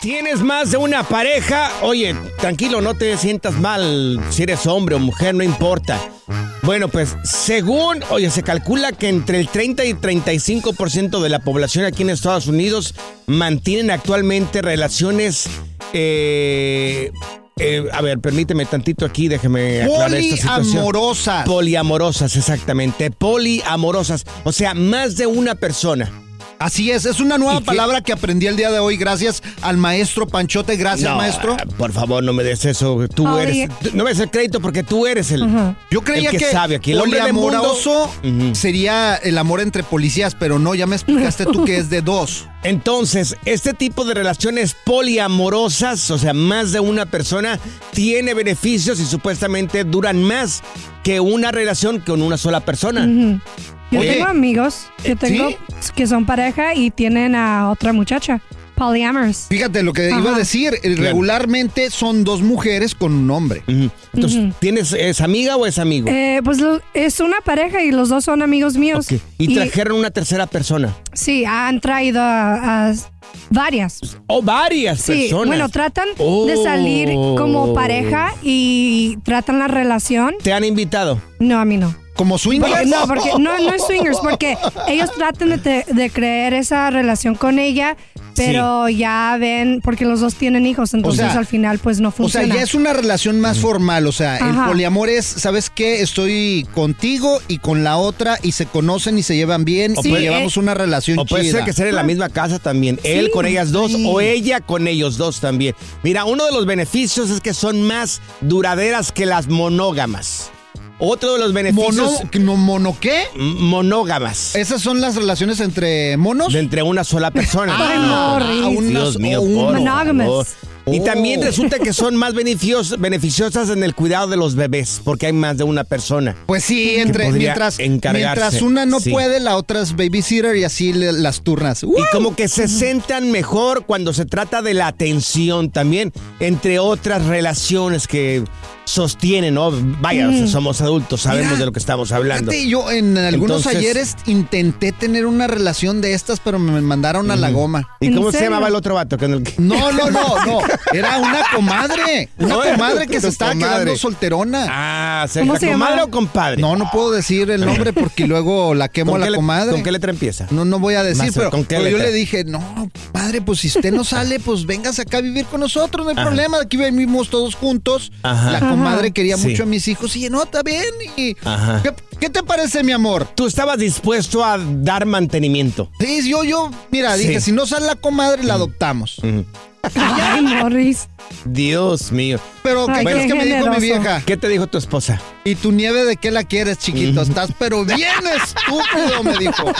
¿Tienes más de una pareja? Oye, tranquilo, no te sientas mal si eres hombre o mujer, no importa. Bueno, pues según, oye, se calcula que entre el 30 y 35% de la población aquí en Estados Unidos mantienen actualmente relaciones... eh, eh, a ver, permíteme tantito aquí, déjeme aclarar esta situación. Poliamorosas. Poliamorosas, exactamente. Poliamorosas. O sea, más de una persona. Así es, es una nueva palabra que aprendí el día de hoy gracias al maestro Panchote. Gracias, No, maestro. Por favor, no me des eso. Tú Oye. eres. tú- No me des el crédito porque tú eres el. Yo creía el que, que, sabe aquí. El hombre Ujú. sería el amor entre policías, pero no, ya me explicaste tú que es de dos. Entonces, este tipo de relaciones poliamorosas, o sea, más de una persona, tiene beneficios y supuestamente duran más que una relación con una sola persona. Yo Oye, tengo amigos que tengo que son pareja y tienen a otra muchacha. Polyamorous. Fíjate lo que Ajá. iba a decir, eh, regularmente son dos mujeres con un hombre. Ujú. Entonces, Ujú. ¿tienes, ¿es amiga o es amigo? Eh, pues lo- es una pareja y los dos son amigos míos. Ok. Y trajeron una tercera persona. sí, han traído a, a varias. O varias Sí, personas. bueno, tratan de Oh. salir como pareja y tratan la relación. ¿Te han invitado? No, a mí no. Como swingers. Porque- no, porque no, no es swingers, porque ellos tratan de, te- de creer esa relación con ella, pero ya ven, porque los dos tienen hijos, entonces sea, al final pues no O sea, funciona. ya es una relación más formal. O sea, el Ajá. poliamor es, ¿sabes qué? Estoy contigo y con la otra y se conocen y se llevan bien Sí, y llevamos una relación O puede chida. ser que sea en la misma casa también. Él con ellas dos o ella con ellos dos también. Mira, uno de los beneficios es que son más duraderas que las monógamas. Otro de los beneficios ¿Mono, no, ¿Mono qué? monógamas. ¿Esas son las relaciones entre monos? De entre una sola persona. Ay, Ah, Morris. unas- Dios mío, favor. Y Oh. también resulta que son más beneficios, beneficiosas en el cuidado de los bebés, porque hay más de una persona. Pues sí, entre, mientras, encargarse, mientras una no sí. puede, la otra es babysitter y así le- las turnas. Y como que se sentan mejor cuando se trata de la atención también, entre otras relaciones que sostienen, ¿no? Vaya, o sea, somos adultos, sabemos Mira, de lo que estamos hablando. Fíjate, yo en algunos Entonces- ayeres intenté tener una relación de estas, pero me mandaron a la goma. ¿Y ¿En cómo se llamaba el otro vato? con el que- No, no, no, no. Era una comadre. Una No, comadre que se estaba comadre. quedando solterona. Ah, ¿Cómo ¿la se comadre o compadre? No, no puedo decir el nombre porque luego la quemo a ¿Con la le- comadre. ¿Con qué letra empieza? No, no voy a decir, Más, pero, ¿con qué pero yo le dije, no, padre, pues si usted no sale, pues véngase acá a vivir con nosotros, no hay Ajá. problema, aquí vivimos todos juntos. Ajá. La comadre quería Sí. mucho a mis hijos y no, está bien. Y, Ajá. ¿qué, qué te parece, mi amor? Tú estabas dispuesto a dar mantenimiento. Sí, yo, yo, mira, Sí. dije, si no sale la comadre, la adoptamos. Ay, Morris. Dios mío. Pero ¿qué Ay, crees qué que me dijo mi vieja? ¿Qué te dijo tu esposa? ¿Y tu nieve de qué la quieres, chiquito? Estás pero bien estúpido, me dijo.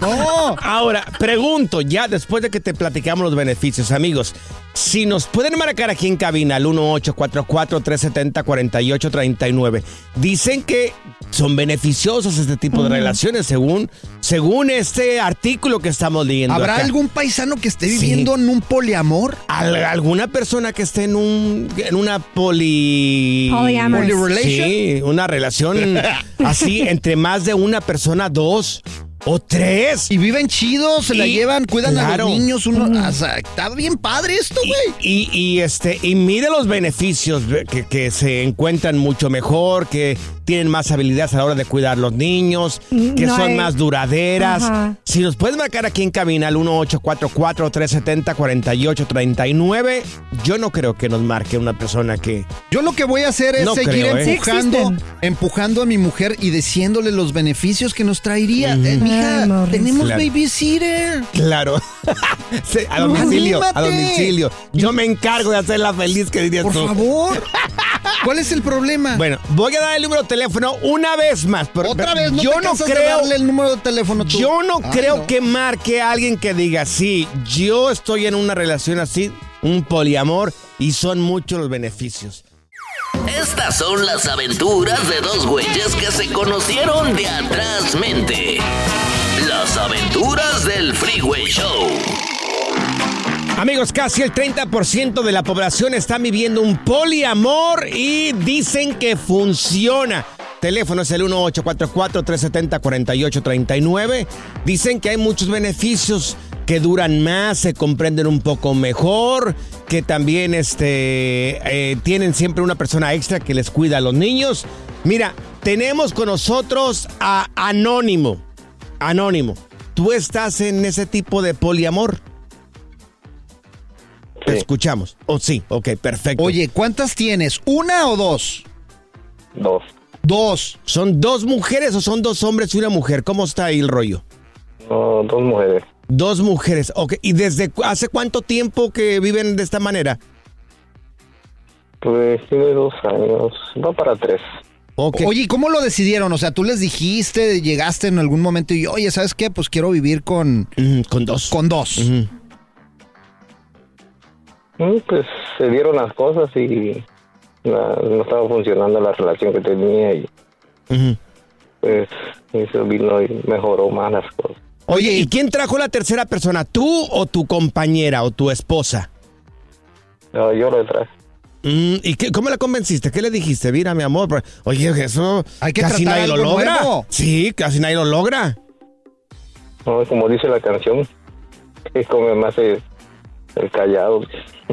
No. Ahora, pregunto, ya después de que te platicamos los beneficios, amigos, si nos pueden marcar aquí en cabina al 1844-370-4839, dicen que son beneficiosos este tipo de relaciones según, según este artículo que estamos leyendo. ¿Habrá acá. algún paisano que esté Sí. viviendo en un poliamor? Al- alguna persona que esté en un en una poli. Polyrelation? Sí, una relación así entre más de una persona, dos o tres. Y viven chidos, se la llevan, cuidan a los niños. Uno, o sea, está bien padre esto, güey. Y, y, este y mire los beneficios que se encuentran mucho mejor, que tienen más habilidades a la hora de cuidar los niños, que No son hay- más duraderas. Ajá. Si nos puedes marcar aquí en cabina al 1844-370-4839, yo no creo que nos marque una persona que... Yo lo que voy a hacer es No seguir creo, ¿eh? empujando, Sí empujando a mi mujer y diciéndole los beneficios que nos traería. Eh, mija, Ay, tenemos Claro. babysitter. Claro. Sí, a domicilio, a domicilio. Yo me encargo de hacerla feliz, que dirías Por tú. favor. ¿Cuál es el problema? Bueno, voy a dar el número de teléfono una vez más. pero- Otra pero vez, no yo te no de creo darle el número de teléfono tú. Yo no Ay, creo no. que marque a alguien que diga, sí, yo estoy en una relación así, un poliamor, y son muchos los beneficios. Estas son las aventuras de dos güeyes que se conocieron de atrás mente. Las aventuras del Freeway Show. Amigos, casi el 30% de la población está viviendo un poliamor y dicen que funciona. Teléfono es el 1844-370-4839. Dicen que hay muchos beneficios que duran más, se comprenden un poco mejor, que también este, eh, tienen siempre una persona extra que les cuida a los niños. Mira, tenemos con nosotros a Anónimo. Anónimo, ¿tú estás en ese tipo de poliamor? Te escuchamos. Oh, sí, ok, perfecto. Oye, ¿cuántas tienes? ¿Una o dos? Dos. Dos. ¿son dos mujeres o son dos hombres y una mujer? ¿Cómo está ahí el rollo? No, dos mujeres. Dos mujeres, ok. ¿Y desde hace cuánto tiempo que viven de esta manera? Pues tiene dos años. Va para tres. Ok. Oye, ¿y cómo lo decidieron? O sea, tú les dijiste, llegaste en algún momento y, oye, ¿sabes qué? Pues quiero vivir con, Mm, con dos. con dos. Pues se dieron las cosas y la- no estaba funcionando la relación que tenía y pues eso vino y mejoró más las cosas. Oye, ¿y quién trajo la tercera persona? ¿Tú o tu compañera o tu esposa? No, yo lo traje. Mm, ¿Y qué, cómo la convenciste? ¿Qué le dijiste? Mira, mi amor, pero- oye, eso Hay que casi nadie lo logra. nuevo. Sí, casi nadie lo logra. No, como dice la canción, que come más el, el callado.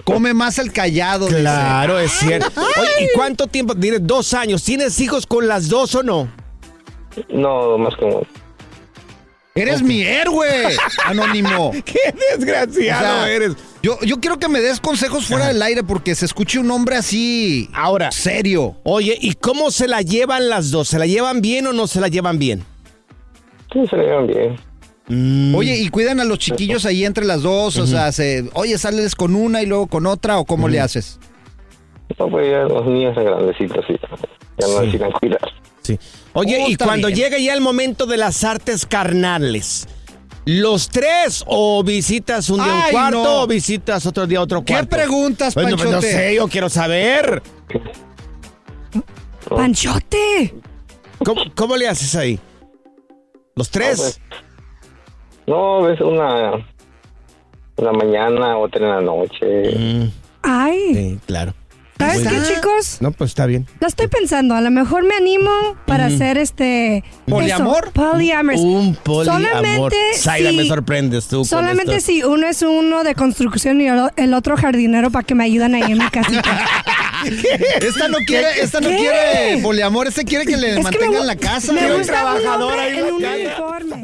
Come más el callado. dice. Claro, es cierto. Oye, ¿y cuánto tiempo? Tienes dos años. ¿Tienes hijos con las dos o no? No, más como... Eres mi héroe, anónimo. ¡Qué desgraciado O sea, eres! Yo, yo quiero que me des consejos fuera del aire porque se escuche un hombre así. Ahora, Serio. oye, ¿y cómo se la llevan las dos? ¿Se la llevan bien o no se la llevan bien? Sí, se le llevan bien. Mm, Oye, ¿y cuidan a los chiquillos ahí entre las dos? O sea, se, oye, sales con una y luego con otra o cómo le haces? No, pues ya los niños son grandecitos y ya no Sí. necesitan cuidar. sí. Oye, Oh, y cuando bien. llega ya el momento de las artes carnales, ¿los tres o visitas un día un Ay, cuarto no. o visitas otro día otro ¿Qué cuarto? preguntas, Bueno, pues no Panchote? sé, yo quiero saber. Panchote. ¿Cómo, cómo le haces ahí? ¿Los tres? pues. No, ves una... Una mañana, otra en la noche. Mm, Ay. sí, claro. ¿Sabes qué, chicos? No, pues está bien. Lo estoy pensando. A lo mejor me animo para hacer este. ¿Poliamor? Un poliamor. Solamente Zaira, si- me sorprendes tú. con Solamente esto. si uno es uno de construcción y el otro jardinero para que me ayuden ahí en mi casita. Esta no quiere, esta no ¿Qué? quiere poliamor, este quiere que le Es que me mantengan la casa. Me gusta un trabajador hombre ahí en un la uniforme.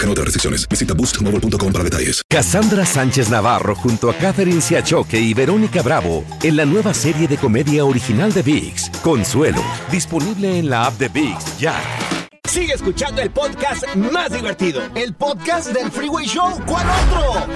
Aplican otras restricciones. Visita boostmobile.com para detalles. Cassandra Sánchez Navarro junto a Catherine Siachoque y Verónica Bravo en la nueva serie de comedia original de VIX, Consuelo, disponible en la app de VIX ya. Sigue escuchando el podcast más divertido. El podcast del Freeway Show. ¿Cuál otro?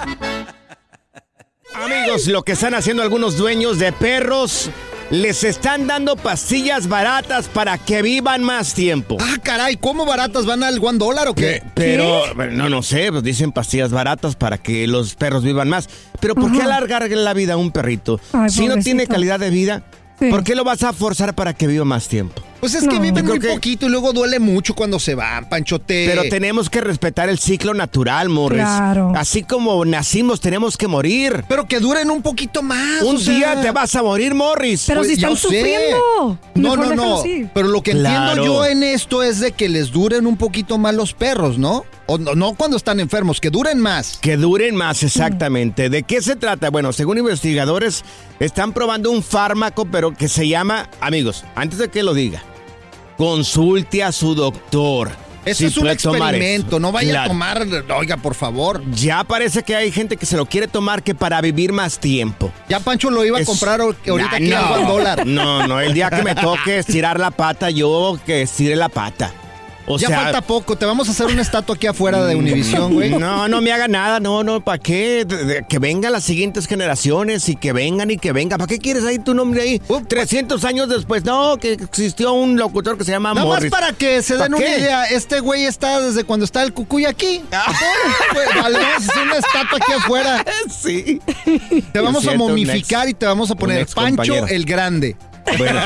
Amigos, lo que están haciendo algunos dueños de perros, les están dando pastillas baratas para que vivan más tiempo. Ah, caray, ¿cómo baratas van al one dólar o qué? Pero, no, no sé, pues dicen pastillas baratas para que los perros vivan más. Pero ¿por qué alargar la vida a un perrito? Ay, si no tiene calidad de vida, Sí. ¿por qué lo vas a forzar para que viva más tiempo? Pues es que No. viven muy que- poquito y luego duele mucho cuando se van, Panchote. Pero tenemos que respetar el ciclo natural, Morris. Claro. Así como nacimos, tenemos que morir. Pero que duren un poquito más. Un o sea. día te vas a morir, Morris. Pero Pues, si están sé. sufriendo. No, no, no. así. Pero lo que Claro. entiendo yo en esto es de que les duren un poquito más los perros, ¿no? O no, no cuando están enfermos, que duren más. Que duren más, exactamente. ¿De qué se trata? Bueno, según investigadores, están probando un fármaco, pero que se llama, amigos, antes de que lo diga, consulte a su doctor. Eso si es un tomar experimento, no vaya a tomar, oiga, por favor. Ya parece que hay gente que se lo quiere tomar que para vivir más tiempo. Ya Pancho lo iba a comprar ahor- ahorita Nah, aquí al dólar. No, no, el día que me toque estirar la pata, yo que estire la pata. O ya sea, falta poco, te vamos a hacer una estatua aquí afuera de Univisión, güey. No, no me haga nada, no, no, ¿para qué? De- de- que vengan las siguientes generaciones y que vengan y que vengan. ¿Para qué quieres ahí tu nombre ahí? 300 años después, no, que existió un locutor que se llama Nada más para que se ¿Pa den una qué? idea, este güey está desde cuando está el cucuy aquí. Ah. Pues, vale, vamos a hacer una estatua aquí afuera. Sí. Te vamos cierto, a momificar ex- y te vamos a poner Pancho el Grande. Bueno,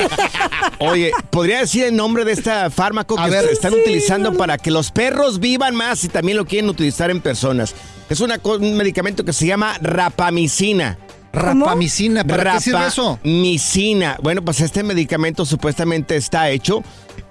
oye, ¿podría decir el nombre de este fármaco A que ver. se están Sí, utilizando no. para que los perros vivan más y también lo quieren utilizar en personas? Es una un medicamento que se llama rapamicina. Rapamicina, ¿para qué sirve eso? Rapamicina. Bueno, pues este medicamento supuestamente está hecho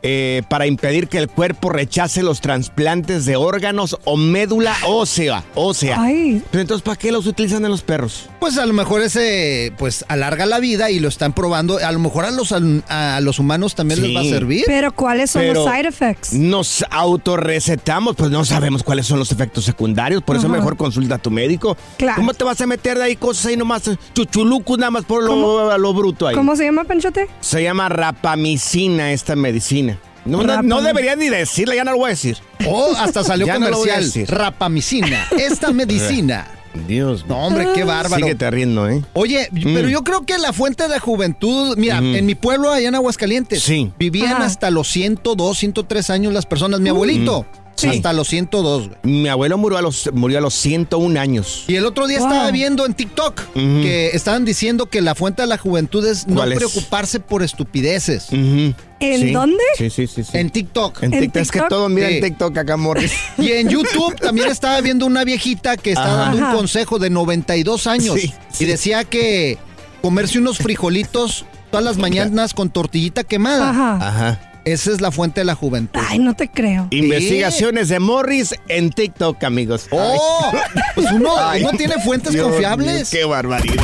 eh, para impedir que el cuerpo rechace los trasplantes de órganos o médula ósea. ósea. Ay. Pero entonces, ¿para qué los utilizan en los perros? Pues a lo mejor ese pues alarga la vida y lo están probando. A lo mejor a los, a los humanos también Sí. les va a servir. Pero ¿cuáles son Pero los side effects? Nos autorrecetamos, pues no sabemos cuáles son los efectos secundarios, por eso Ajá. mejor consulta a tu médico. Claro. ¿Cómo te vas a meter de ahí cosas ahí nomás, chuchulucos nada más por lo, lo bruto ahí? ¿Cómo se llama, Panchote? Se llama rapamicina esta medicina. No, no- no debería ni decirle, ya no lo voy a decir. O hasta salió Ya no comercial. decir. Rapamicina. Esta medicina. Dios No, hombre, qué bárbaro. Síguete riendo, ¿eh? Oye, pero yo creo que la fuente de juventud, mira, en mi pueblo allá en Aguascalientes, Sí. vivían Ajá. hasta los 102, 103 años las personas. Mi abuelito, Sí. hasta los 102, güey. Mi abuelo murió a los, murió a los 101 años. Y el otro día Wow. estaba viendo en TikTok que estaban diciendo que la fuente de la juventud es no preocuparse por estupideces. ¿En Sí. dónde? Sí, sí, sí. sí. En TikTok. En ¿En TikTok. Es que todo mira Sí. en TikTok acá, Morris. Y en YouTube también estaba viendo una viejita que estaba dando un consejo de 92 años. Sí, sí. Y decía que comerse unos frijolitos todas las mañanas con tortillita quemada. Ajá. Ajá. Esa es la fuente de la juventud. Ay, no te creo. Investigaciones de Morris en TikTok, amigos. ¡Oh! Pues uno, Ay. uno tiene fuentes Dios confiables. qué barbaridad.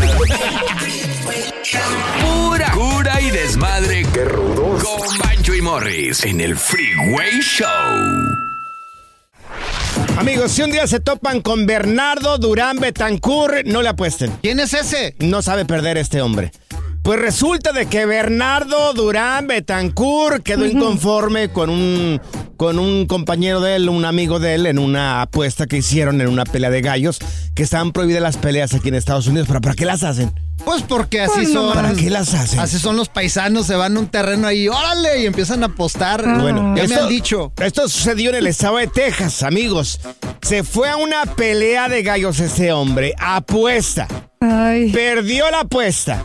Pura cura y desmadre. ¡Qué rudos! Con Bancho y Morris en el Freeway Show. Amigos, si un día se topan con Bernardo Durán Betancourt, no le apuesten. ¿Quién es ese? No sabe perder este hombre. Pues resulta de que Bernardo Durán Betancourt quedó inconforme con un con un compañero de él, un amigo de él, en una apuesta que hicieron en una pelea de gallos, que estaban prohibidas las peleas aquí en Estados Unidos. ¿Pero para qué las hacen? Pues porque así Pues no, son. ¿para qué las hacen? Así son los paisanos, se van a un terreno ahí, órale, y empiezan a apostar. Bueno, ya me esto- han dicho. Esto sucedió en el estado de Texas, amigos. Se fue a una pelea de gallos ese hombre. Apuesta. Ay. Perdió la apuesta.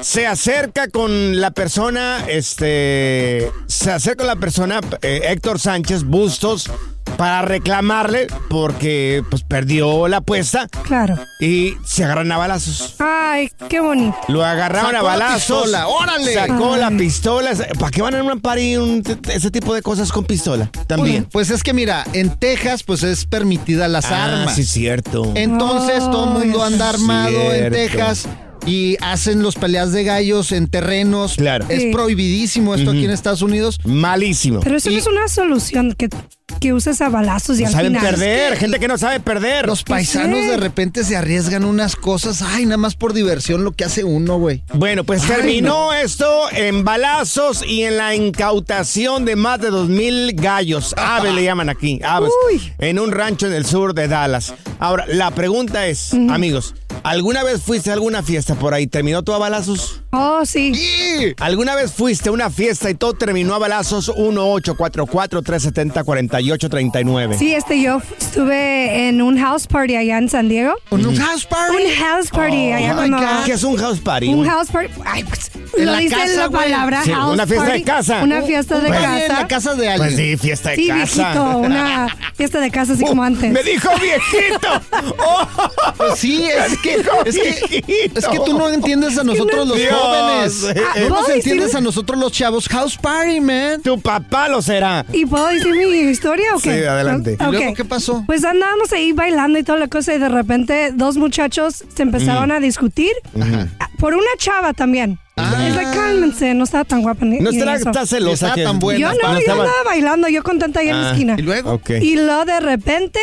Se acerca con la persona, este. Se acerca con la persona, eh, Héctor Sánchez Bustos, para reclamarle porque pues perdió la apuesta Claro. y se agarran a balazos. Ay, qué bonito. Lo agarraron Sacó a la balazos. pistola, órale. Sacó Ay. la pistola. ¿Para qué van a un party un- ese tipo de cosas con pistola? También. Pues es que mira, en Texas pues es permitida las Ah, armas. sí, cierto. Entonces todo el mundo anda armado en Cierto. Texas y hacen los peleas de gallos en terrenos. Claro. Es Sí. prohibidísimo esto aquí en Estados Unidos. Malísimo. Pero eso no es una solución que, que uses a balazos y No al saben final. perder, gente que no sabe perder. Los paisanos de repente se arriesgan unas cosas, ay, nada más por diversión lo que hace uno, güey. Bueno, pues Ay, terminó esto en balazos y en la incautación de más de dos mil gallos. Aves le llaman aquí, aves. Uy. En un rancho en el sur de Dallas. Ahora, la pregunta es, amigos, ¿alguna vez fuiste a alguna fiesta por ahí? ¿Terminó todo a balazos? Oh, sí. Y ¿Alguna vez fuiste a una fiesta y todo terminó a balazos? 1-844-370-4839. Sí, este, yo estuve en un house party allá en San Diego. un house party. Un house party allá my cuando-. ¿Qué es un house party? Un house party. Ay, pues, lo la dice casa, la güey. palabra Sí, house una fiesta de party. casa. Una fiesta de Pues, casa. en la casa de alguien. Pues sí, fiesta de Sí, casa. viejito, una fiesta de casa así como antes. ¡Me dijo viejito! ¡Oh! Pues sí, es que, es que, es que tú no entiendes a nosotros los Dios. Jóvenes. Ah, Tú ¿puedo nos decir- entiendes a nosotros los chavos. House party, man. Tu papá lo será. ¿Y puedo decir mi historia o qué? Sí, adelante. ¿Y Ok. luego qué pasó? Pues andábamos ahí bailando y toda la cosa y de repente dos muchachos se empezaron a discutir Ah, por una chava también. Es like, cálmense, no estaba tan guapa ni No está celosa. Que- tan buena. Yo no, yo estaba- andaba bailando, yo contenta ahí en la Ah, esquina. ¿Y luego? Ok. Y luego de repente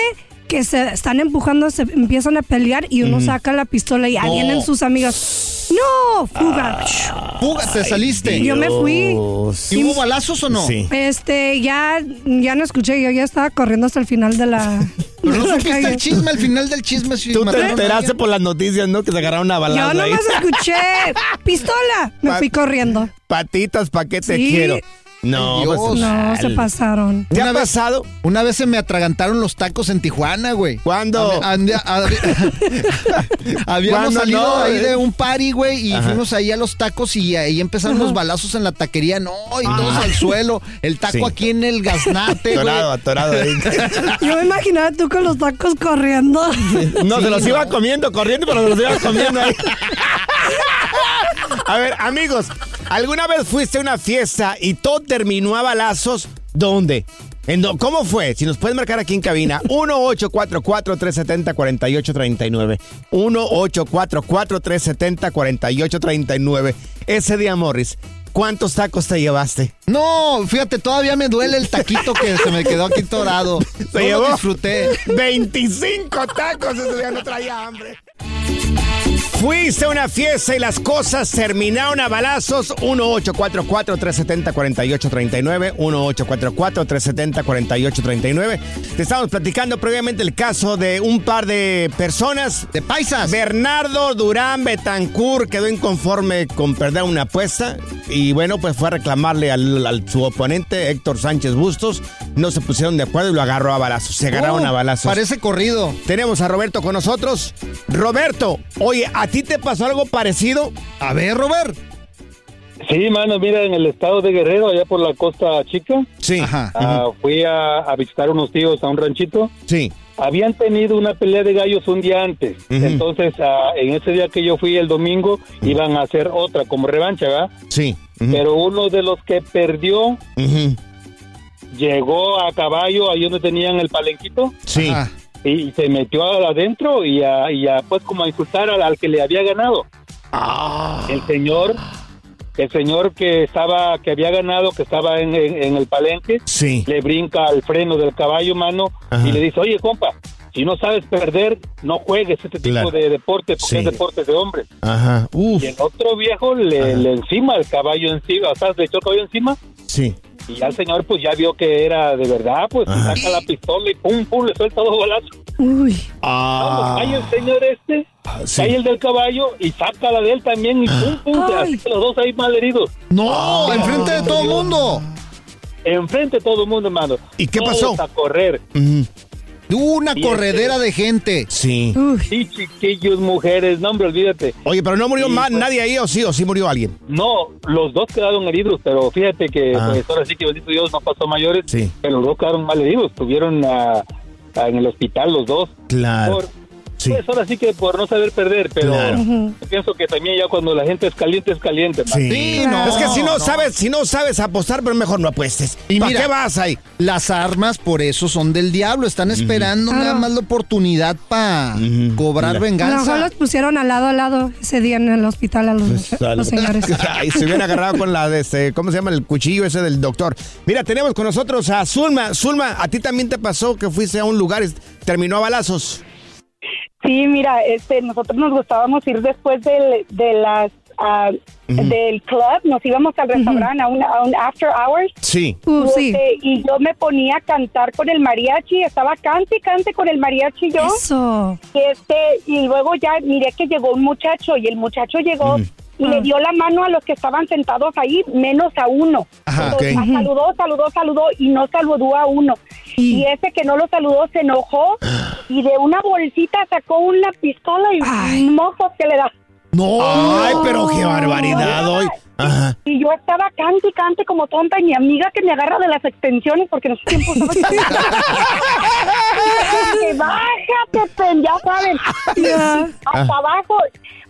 que se están empujando, se empiezan a pelear y uno saca la pistola y ahí vienen sus amigos. ¡No! ¡Fuga! Fuga, te saliste. Yo me fui. ¿Y hubo balazos o no? Sí. Este, ya, ya no escuché, yo ya estaba corriendo hasta el final de la. Pero no supiste el chisme, al final del chisme. si Tú te enteraste por las noticias, ¿no? Que se agarraron a balazos Yo ahí. nomás escuché pistola. Me fui corriendo. Patitas, ¿pa' qué te Sí. quiero? No, pues, No, se pasaron. ¿Te ha pasado? Una vez se me atragantaron los tacos en Tijuana, güey. ¿Cuándo? Ande- ande- Habíamos ¿Cuándo salido no, ahí eh? de un party, güey, y Ajá. fuimos ahí a los tacos y ahí empezaron los balazos en la taquería. No, y todos al suelo. El taco Sí. aquí en el gaznate, güey. Atorado, atorado ahí. Yo me imaginaba tú con los tacos corriendo. No, Sí, se los no. iba comiendo, corriendo, pero se los iba comiendo ahí. A ver, amigos, ¿alguna vez fuiste a una fiesta y todo terminó a balazos? ¿Dónde? ¿En dó- ¿Cómo fue? Si nos puedes marcar aquí en cabina, 1-844-370-4839. 1-844-370-4839. Ese día, Morris, ¿cuántos tacos te llevaste? No, fíjate, todavía me duele el taquito que se me quedó aquí torado. ¿Se No llevó? lo disfruté. 25 tacos, ese día no traía hambre. Fuiste a una fiesta y las cosas terminaron a balazos. 1-844-370-4839. 1-844-370-4839. Te estábamos platicando previamente el caso de un par de personas. De paisas. Bernardo Durán Betancourt quedó inconforme con perder una apuesta y bueno, pues fue a reclamarle al, al- su oponente Héctor Sánchez Bustos. No se pusieron de acuerdo y lo agarró a balazos. Se agarraron Oh, a balazos. Parece corrido. Tenemos a Roberto con nosotros. Roberto, oye, ¿a ti te pasó algo parecido? A ver, Robert. Sí, mano, mira, en el estado de Guerrero, allá por la Costa Chica, Sí. Ajá. ah, fui a, a visitar unos tíos a un ranchito. Sí. Habían tenido una pelea de gallos un día antes. Entonces, ah, en ese día que yo fui el domingo, iban a hacer otra como revancha, ¿verdad? Sí. Pero uno de los que perdió llegó a caballo ahí donde tenían el palenquito Sí. Ajá. y, se metió adentro y a, y a, pues como a insultar al, al que le había ganado. Ah. El señor, el señor que estaba, que había ganado, que estaba en, en- en el palenque, Sí. le brinca al freno del caballo, mano, Ajá. y le dice, oye, compa, si no sabes perder, no juegues este tipo Claro. de deporte, porque Sí. es deporte de hombres. Ajá. Uf. Y el otro viejo le encima el caballo encima, o sea, le echó el caballo encima Sí. Y ya el señor pues ya vio que era de verdad, pues Ajá. saca la pistola y pum, pum, le suelta dos balazos. Uy. Ah. Vamos, cae el señor este, sí. cae el del caballo y saca la de él también y pum, pum, Ay. los dos ahí mal heridos. No, enfrente de todo el mundo. Enfrente de todo el mundo, hermano. ¿Y qué Todos pasó? a correr. Una Y corredera de gente. Sí. Uy. Sí, chiquillos, mujeres, no, hombre, olvídate. Oye, pero no murió Sí, más pues. nadie ahí, o sí, o sí murió alguien. No, los dos quedaron heridos, pero fíjate que Ah. pues, ahora sí que bendito Dios no pasó mayores, Sí. pero los dos quedaron mal heridos, estuvieron ah, ah, en el hospital los dos. Claro. Por, Sí. Pues ahora sí que por no saber perder, pero Claro. Pienso que también ya cuando la gente es caliente, es caliente. man. Sí. Sí, no, es que si no, no. sabes, si no sabes apostar, pero mejor no apuestes. Y ¿Para mira- qué vas ahí? Las armas por eso son del diablo. Están esperando nada más la oportunidad para Ujú. cobrar Mira. A lo mejor venganza. los pusieron al lado a lado ese día en el hospital a los, Pues, los señores. Ay, se hubieran agarrado con la de este, ¿cómo se llama? El cuchillo ese del doctor. Mira, tenemos con nosotros a Zulma. Zulma, ¿a ti también te pasó que fuiste a un lugar y terminó a balazos? Sí, mira, este, nosotros nos gustábamos ir después del, de las, ah, del club, nos íbamos al restaurante a, un, a un after hours. Sí. Uh, y, sí. este, y yo me ponía a cantar con el mariachi, estaba cante y cante con el mariachi yo. Eso. Y este, y luego ya miré que llegó un muchacho y el muchacho llegó y Ah. le dio la mano a los que estaban sentados ahí, menos a uno. Ajá, Entonces, ok. ah, Saludó, saludó, saludó y no saludó a uno. Y ese que no lo saludó se enojó y de una bolsita sacó una pistola y Ay. mojos que le da. No. Ay, pero qué barbaridad hoy. Ajá. Y yo estaba cante y cante como tonta y mi amiga que me agarra de las extensiones porque en ese tiempo estaba que bájate, pen, ya saben. Y Ya. hasta abajo,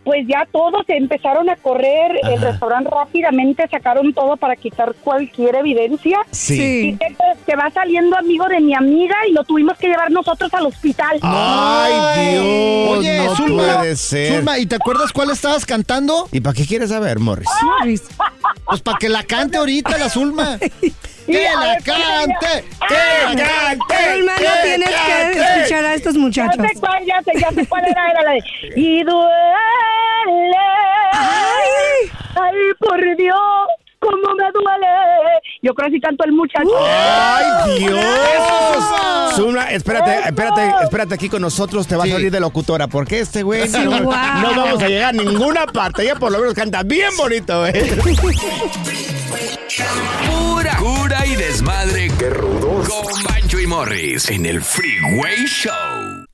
pues ya todos empezaron a correr, el restaurante rápidamente sacaron todo para quitar cualquier evidencia. Sí. Y que va saliendo amigo de mi amiga y lo tuvimos que llevar nosotros al hospital. Ay, Dios. Oye, no Zulma, puede ser. Zulma, ¿y te acuerdas cuál estabas cantando? ¿Y para qué quieres saber, Morris? Pues para que la cante ahorita la Zulma. ¡Que la cante! ¡Que cante! Hermano, ¡Que tienes que escuchar a estos Ya muchachos. sé cuál, ya sé, ya sé cuál era, era la de... Y duele... Ay. Ay, por Dios, cómo me duele. Yo creo que sí cantó el muchacho. ¡Ay, Dios! Zulma, espérate, espérate, espérate aquí con nosotros, te vas Sí. a salir de locutora, porque este güey Sí, no, wow. no vamos a llegar a ninguna parte. Ella por lo menos canta bien bonito, ¿eh? Pura cura y desmadre. ¡Qué rudos! Con Bancho y Morris en el Freeway Show.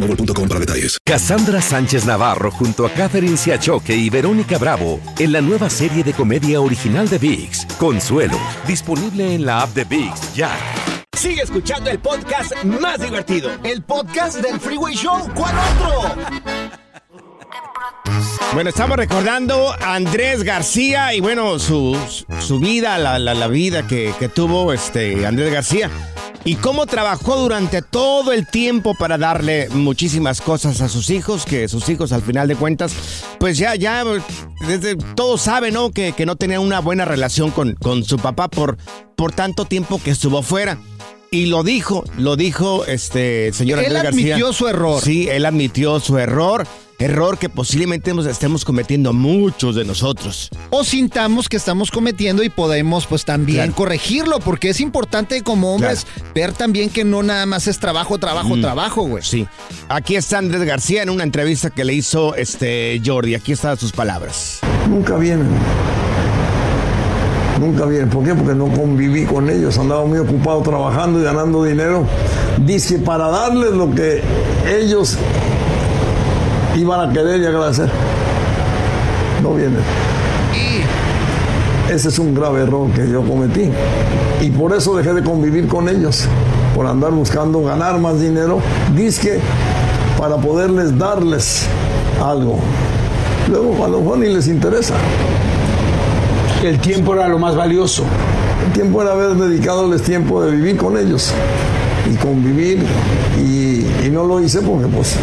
boostmobile.com para detalles. Cassandra Sánchez Navarro junto a Catherine Siachoque y Verónica Bravo en la nueva serie de comedia original de VIX, Consuelo, disponible en la app de VIX ya. Sigue escuchando el podcast más divertido. El podcast del Freeway Show. ¿Cuál otro? Bueno, estamos recordando a Andrés García y bueno, su, su vida, la, la- la vida que, que tuvo este Andrés García y cómo trabajó durante todo el tiempo para darle muchísimas cosas a sus hijos, que sus hijos al final de cuentas, pues ya, ya, desde, todos saben, ¿no? Que, que no tenía una buena relación con, con su papá por, por tanto tiempo que estuvo fuera. Y lo dijo, lo dijo este señor Él Andrés García. admitió su error. Sí, él admitió su error. Error que posiblemente hemos- estemos cometiendo muchos de nosotros. O sintamos que estamos cometiendo y podemos pues también Claro. corregirlo, porque es importante como hombres ver también que no nada más es trabajo, trabajo, Mm. trabajo, güey. Sí. Aquí está Andrés García en una entrevista que le hizo este Jordi. Aquí están sus palabras. Nunca vienen. Nunca vienen. ¿Por qué? Porque no conviví con ellos. Andaba muy ocupado trabajando y ganando dinero. Dice para darles lo que ellos iban a querer y agradecer. No vienen. Ese es un grave error que yo cometí. Y por eso dejé de convivir con ellos. Por andar buscando ganar más dinero. Dice para poderles darles algo. Luego a lo mejor ni les interesa. El tiempo era lo más valioso. El tiempo era haber dedicado tiempo de vivir con ellos y convivir y, y no lo hice porque pues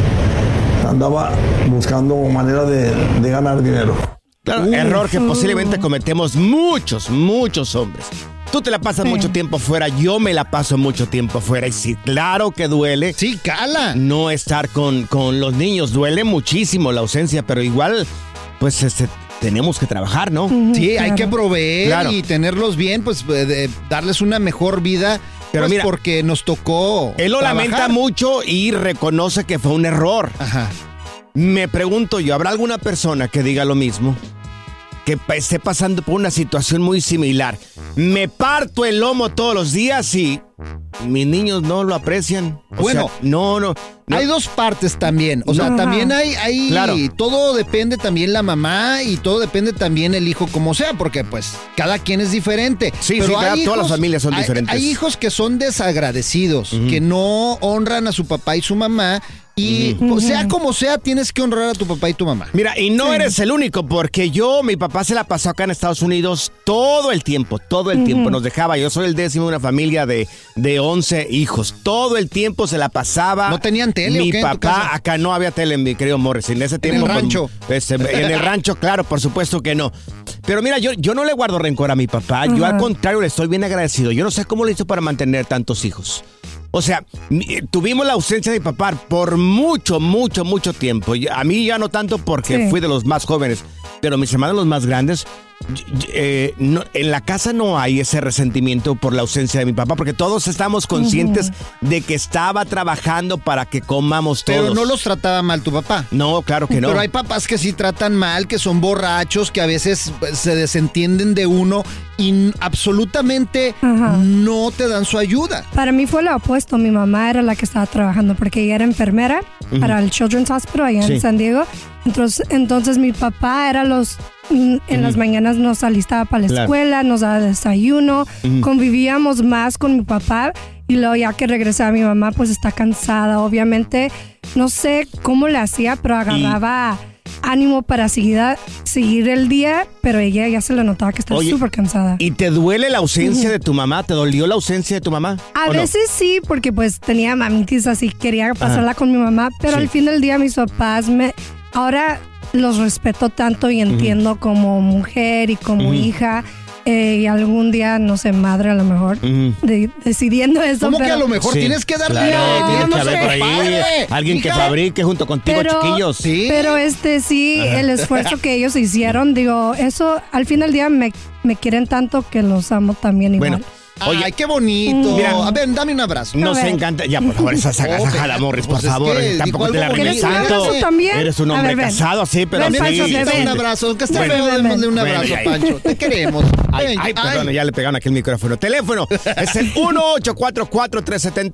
andaba buscando manera de, de ganar dinero. Claro, error que posiblemente cometemos muchos, muchos hombres. Tú te la pasas mucho tiempo fuera, yo me la paso mucho tiempo fuera. Y sí, claro que duele. Sí, cala. No estar con, con los niños. Duele muchísimo la ausencia, pero igual, pues este, tenemos que trabajar, ¿no? Sí, hay que proveer y tenerlos bien, pues eh, de- darles una mejor vida. Pero pues, mira, porque nos tocó. Él lo trabajar. lamenta mucho y reconoce que fue un error. Ajá. Me pregunto yo, ¿habrá alguna persona que diga lo mismo? Que esté pasando por una situación muy similar. Me parto el lomo todos los días y mis niños no lo aprecian. O Bueno, sea, no, no, no. Hay dos partes también. O sea, No. también hay, hay Claro. todo depende también la mamá y todo depende también el hijo como sea, porque pues cada quien es diferente. Sí, sí, cada- todas las familias son diferentes. Hay hijos que son desagradecidos, que no honran a su papá y su mamá y pues, sea como sea tienes que honrar a tu papá y tu mamá. Mira, y no eres el único, porque yo, mi papá se la pasó acá en Estados Unidos todo el tiempo, todo el tiempo nos dejaba. Yo soy el décimo de una familia de, de 11 hijos. Todo el tiempo se la pasaba. ¿No tenían tele o Mi qué en papá, casa? acá no había tele, mi querido Morris. En ese tiempo. el pues, rancho? este, en el rancho, claro, por supuesto que no. Pero mira, yo, yo no le guardo rencor a mi papá. Yo al contrario le estoy bien agradecido. Yo no sé cómo le hizo para mantener tantos hijos. O sea, eh, tuvimos la ausencia de mi papá por mucho, mucho, mucho tiempo. A mí ya no tanto porque Sí. fui de los más jóvenes, pero mis hermanos los más grandes, eh, no- en la casa no hay ese resentimiento por la ausencia de mi papá, porque todos estamos conscientes de que estaba trabajando para que comamos todos. Pero no los trataba mal tu papá. No, claro que no. Pero hay papás que sí tratan mal, que son borrachos, que a veces pues, se desentienden de uno y absolutamente no te dan su ayuda. Para mí fue lo opuesto. Mi mamá era la que estaba trabajando porque ella era enfermera para el Children's Hospital allá Sí. en San Diego. Entonces, entonces mi papá era los mm, en las mañanas nos alistaba para la Claro. escuela, nos daba desayuno, convivíamos más con mi papá y luego ya que regresaba mi mamá pues está cansada. Obviamente no sé cómo le hacía, pero agarraba ánimo para seguir, a- seguir el día, pero ella ya se le notaba que estaba súper cansada. ¿Y te duele la ausencia de tu mamá? ¿Te dolió la ausencia de tu mamá? A veces sí, porque pues tenía mamitis así, quería pasarla Ajá. con mi mamá, pero Sí. al fin del día mis papás me... Ahora los respeto tanto y entiendo como mujer y como hija. eh, y algún día, no sé, madre a lo mejor, de- decidiendo eso. ¿Cómo que a lo mejor Sí, tienes que darle claro, tiene que no haber por ahí Padre, alguien que fabrique junto contigo, Pero, chiquillos. pero este sí, Ajá. el esfuerzo que ellos hicieron, digo, eso al fin del día me, me quieren tanto que los amo también igual. Bueno, Ay, qué bonito. Mira. a ver, dame un abrazo. Nos encanta. Ya, por favor, esa sagasajada, Morris, por Pues es favor. que, Tampoco te la remes tanto. Eres un hombre ver, casado, sí, pero Ven, sí. Pancho, doy un abrazo. Aunque esté démosle un abrazo. Pancho. Te queremos. Ay, ay, perdón, ya le pegaron aquí el micrófono. Teléfono es el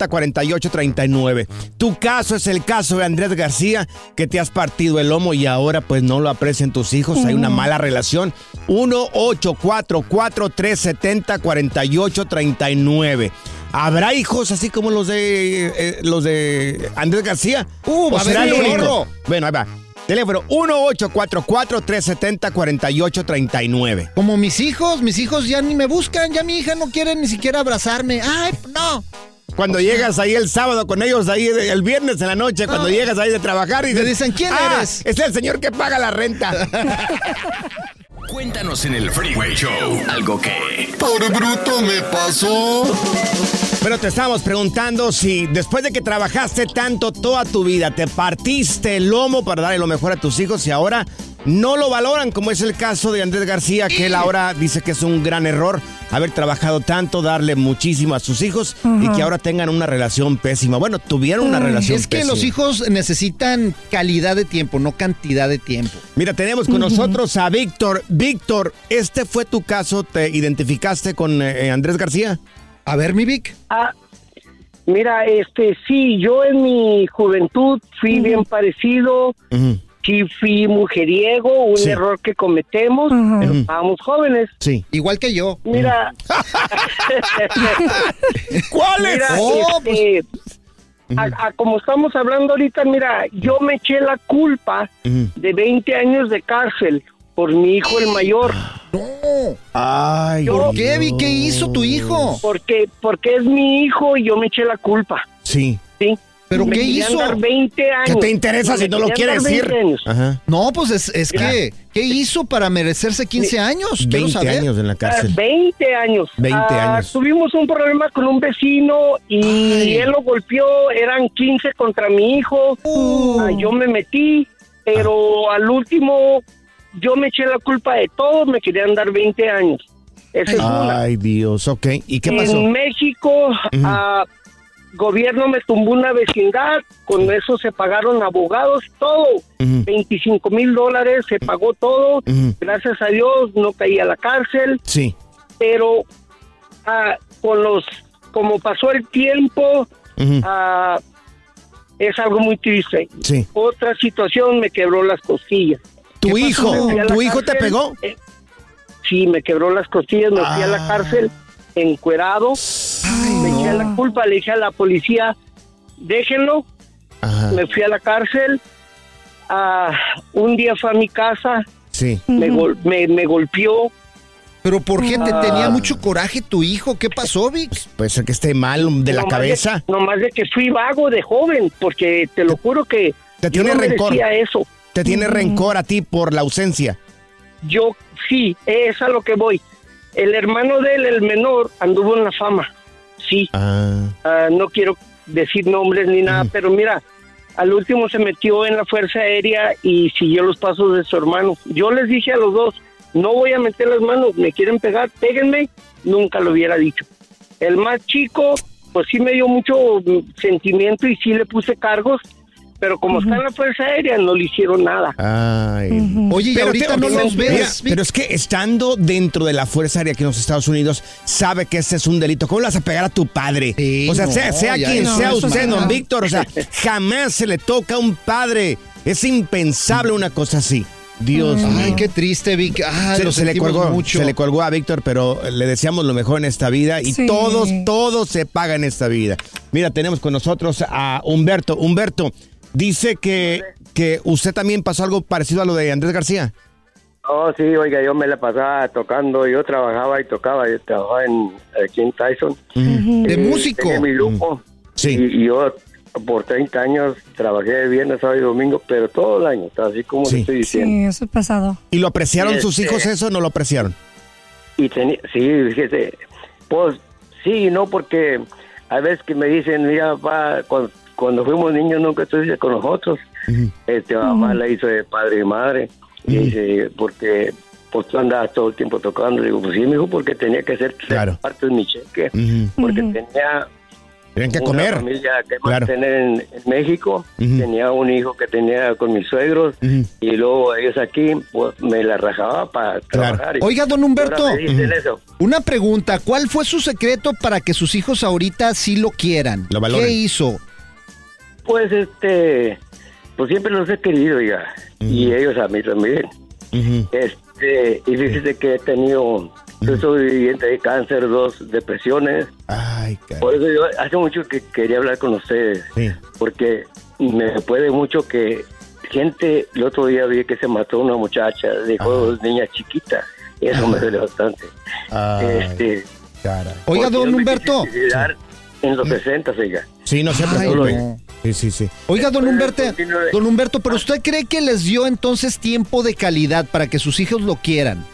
1844-370-4839. Tu caso es el caso de Andrés García, que te has partido el lomo y ahora pues no lo aprecian tus hijos. Hay una mala relación. 1844-370-4839. ¿Habrá hijos así como los de eh, los de Andrés García? Uh, va ¿O a será el único? Bueno, ahí va. Teléfono 1844-370-4839. Como mis hijos, mis hijos ya ni me buscan, ya mi hija no quiere ni siquiera abrazarme. Ay, no. Cuando llegas ahí el sábado con ellos, ahí el viernes en la noche, cuando llegas ahí de trabajar y Me dicen, ¿quién "Ah, eres?" Es el señor que paga la renta. Cuéntanos en el Freeway Show algo que... Por bruto me pasó. Pero te estábamos preguntando si después de que trabajaste tanto toda tu vida, te partiste el lomo para darle lo mejor a tus hijos y ahora no lo valoran, como es el caso de Andrés García, que él ahora dice que es un gran error haber trabajado tanto, darle muchísimo a sus hijos y que ahora tengan una relación pésima. Bueno, tuvieron una relación Es que pésima. los hijos necesitan calidad de tiempo, no cantidad de tiempo. Mira, tenemos con nosotros a Víctor. Víctor, ¿este fue tu caso? ¿Te identificaste con eh, Andrés García? A ver, mi Vic. Ah, mira, este, sí, yo en mi juventud fui bien parecido, sí fui mujeriego, un Sí. error que cometemos, pero estábamos jóvenes. Sí. Igual que yo. Mira. ¿Cuáles? Mira, Oh, este, a- a como estamos hablando ahorita, mira, yo me eché la culpa de 20 años de cárcel por mi hijo el mayor. No. Ay, ¿Por qué? ¿Qué hizo tu hijo? Porque, porque es mi hijo y yo me eché la culpa. Sí. Sí. ¿Pero Me qué querían hizo? dar 20 años. ¿Qué te interesa si Me no lo querían quiere dar decir? 20 años. Ajá. No, pues es, es que, ¿qué hizo para merecerse 15 años? Quiero 20 saber. años en la Ah, cárcel. 20 años. 20 Ah, años. Tuvimos un problema con un vecino y Ay. él lo golpeó, eran 15 contra mi hijo. Uh. Ah, yo me metí, pero al último yo me eché la culpa de todo, me querían dar 20 años. Esa es una. Ay, Dios, ok. ¿Y qué pasó? En México, ah, gobierno me tumbó una vecindad, con eso se pagaron abogados, todo. 25 mil dólares, se pagó todo. Gracias a Dios no caí a la cárcel, Sí. pero ah, con los, como pasó el tiempo, ah, es algo muy triste. Sí. Otra situación me quebró las costillas. ¿Tu ¿Qué hijo? ¿Tu hijo te pegó? eh, sí, me quebró las costillas, me fui a Ah. la cárcel encuerado. me eché la culpa, le dije a la policía, déjenlo. Ajá. Me fui a la cárcel. Ah, un día fue a mi casa, Sí. me, gol- me, me golpeó. ¿Pero por qué te Ah. tenía mucho coraje tu hijo? ¿Qué pasó, Vic? Puede ser que esté mal de la Nomás cabeza. De, nomás de que fui vago de joven, porque te lo juro que Te tiene no rencor. eso. Te tiene rencor a ti por la ausencia. Yo sí, es a lo que voy. El hermano de él, el menor, anduvo en la fama. Sí. Ah. Ah, no quiero decir nombres ni nada, pero mira, al último se metió en la Fuerza Aérea y siguió los pasos de su hermano. Yo les dije a los dos, no voy a meter las manos, me quieren pegar, péguenme, nunca lo hubiera dicho. El más chico, pues sí me dio mucho sentimiento y sí le puse cargos, pero como está en la Fuerza Aérea no le hicieron nada. Ay. Oye, y Pero ahorita te- no los ves. mira, pero es que estando dentro de la Fuerza Aérea aquí en los Estados Unidos, sabe que ese es un delito. ¿Cómo le vas a pegar a tu padre? Sí, o sea, no, sea, quien sea usted, don Víctor, o sea, jamás se le toca a un padre. Es impensable una cosa así. Dios Ay, mío. qué triste, Vic. Ah, se, le colgó, mucho. se le colgó a Víctor, pero le deseamos lo mejor en esta vida y Sí. todos, todos se paga en esta vida. Mira, tenemos con nosotros a Humberto. Humberto, dice que, que usted también pasó algo parecido a lo de Andrés García. Oh, sí, oiga, yo me la pasaba tocando, yo trabajaba y tocaba, yo trabajaba en, aquí en Tyson. De Eh, músico. tenía mi grupo. Sí. Y, y yo por 30 años trabajé de viernes, sábado y domingo, pero todo el año, así como Sí. le estoy diciendo. Sí, eso es pasado. ¿Y lo apreciaron Este- sus hijos eso o no lo apreciaron? Y tenía, sí, fíjese, pues sí y no, porque a veces que me dicen, mira, papá, cuando, cuando fuimos niños nunca estuviste con nosotros. Este, mamá la hizo de padre y madre. Y dice, porque pues tú andabas todo el tiempo tocando. Le digo, pues sí, mi hijo, porque tenía que ser tres partes de mi cheque. Porque tenía Tienen que una comer. familia que Claro. mantener en, en México. Tenía un hijo que tenía con mis suegros. Y luego ellos aquí, pues me la rajaba para trabajar. Oiga, don Humberto, una pregunta. ¿Cuál fue su secreto para que sus hijos ahorita sí lo quieran? Lo. ¿Qué hizo? Pues este, pues siempre los he querido ya. Y ellos a mí también. Este, y fíjese que he tenido, yo soy viviente de cáncer, dos depresiones. Ay, Por eso yo hace mucho que quería hablar con ustedes. Porque me puede mucho que gente, el otro día vi que se mató una muchacha, dejó dos niñas chiquitas. Y eso me duele bastante. este, Oiga, don Humberto. En los 60, oiga. Sí, no se Ay, preocupe. Sí, sí, sí. Oiga, don Humberto, don Humberto, pero usted cree que les dio entonces tiempo de calidad para que sus hijos lo quieran.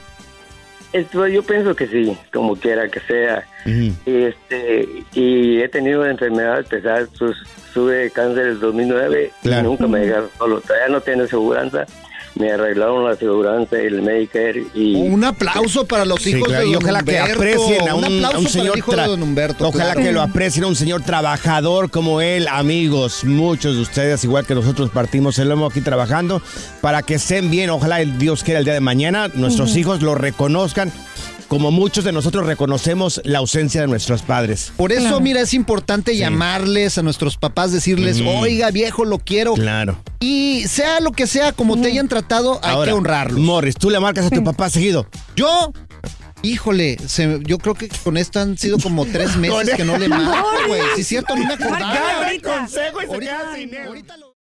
Esto, yo pienso que sí, como quiera que sea. Y, este, y he tenido enfermedades pesadas, sus, tuve cáncer en el 2009 Claro. y nunca me dejaron solo. Todavía no tiene seguridad, me arreglaron la aseguranza, el Medicare y... Un aplauso para los Sí, hijos claro, de y don ojalá que aprecien a un, aplauso a un para el señor hijo de tra- don Humberto. Ojalá claro. que lo aprecien a un señor trabajador como él, amigos. Muchos de ustedes, igual que nosotros, partimos el lomo aquí trabajando para que estén bien. Ojalá el Dios quiera el día de mañana nuestros hijos lo reconozcan, como muchos de nosotros reconocemos la ausencia de nuestros padres. Por eso, mira, es importante llamarles a nuestros papás, decirles, Ujú. oiga, viejo, lo quiero. Claro. Y sea lo que sea, como te hayan tratado, hay Ahora, que honrarlos. Morris, ¿tú le marcas a tu papá seguido? Yo, híjole, se- yo creo que con esto han sido como tres meses que no le marco, güey. Si es cierto, no me acordaba.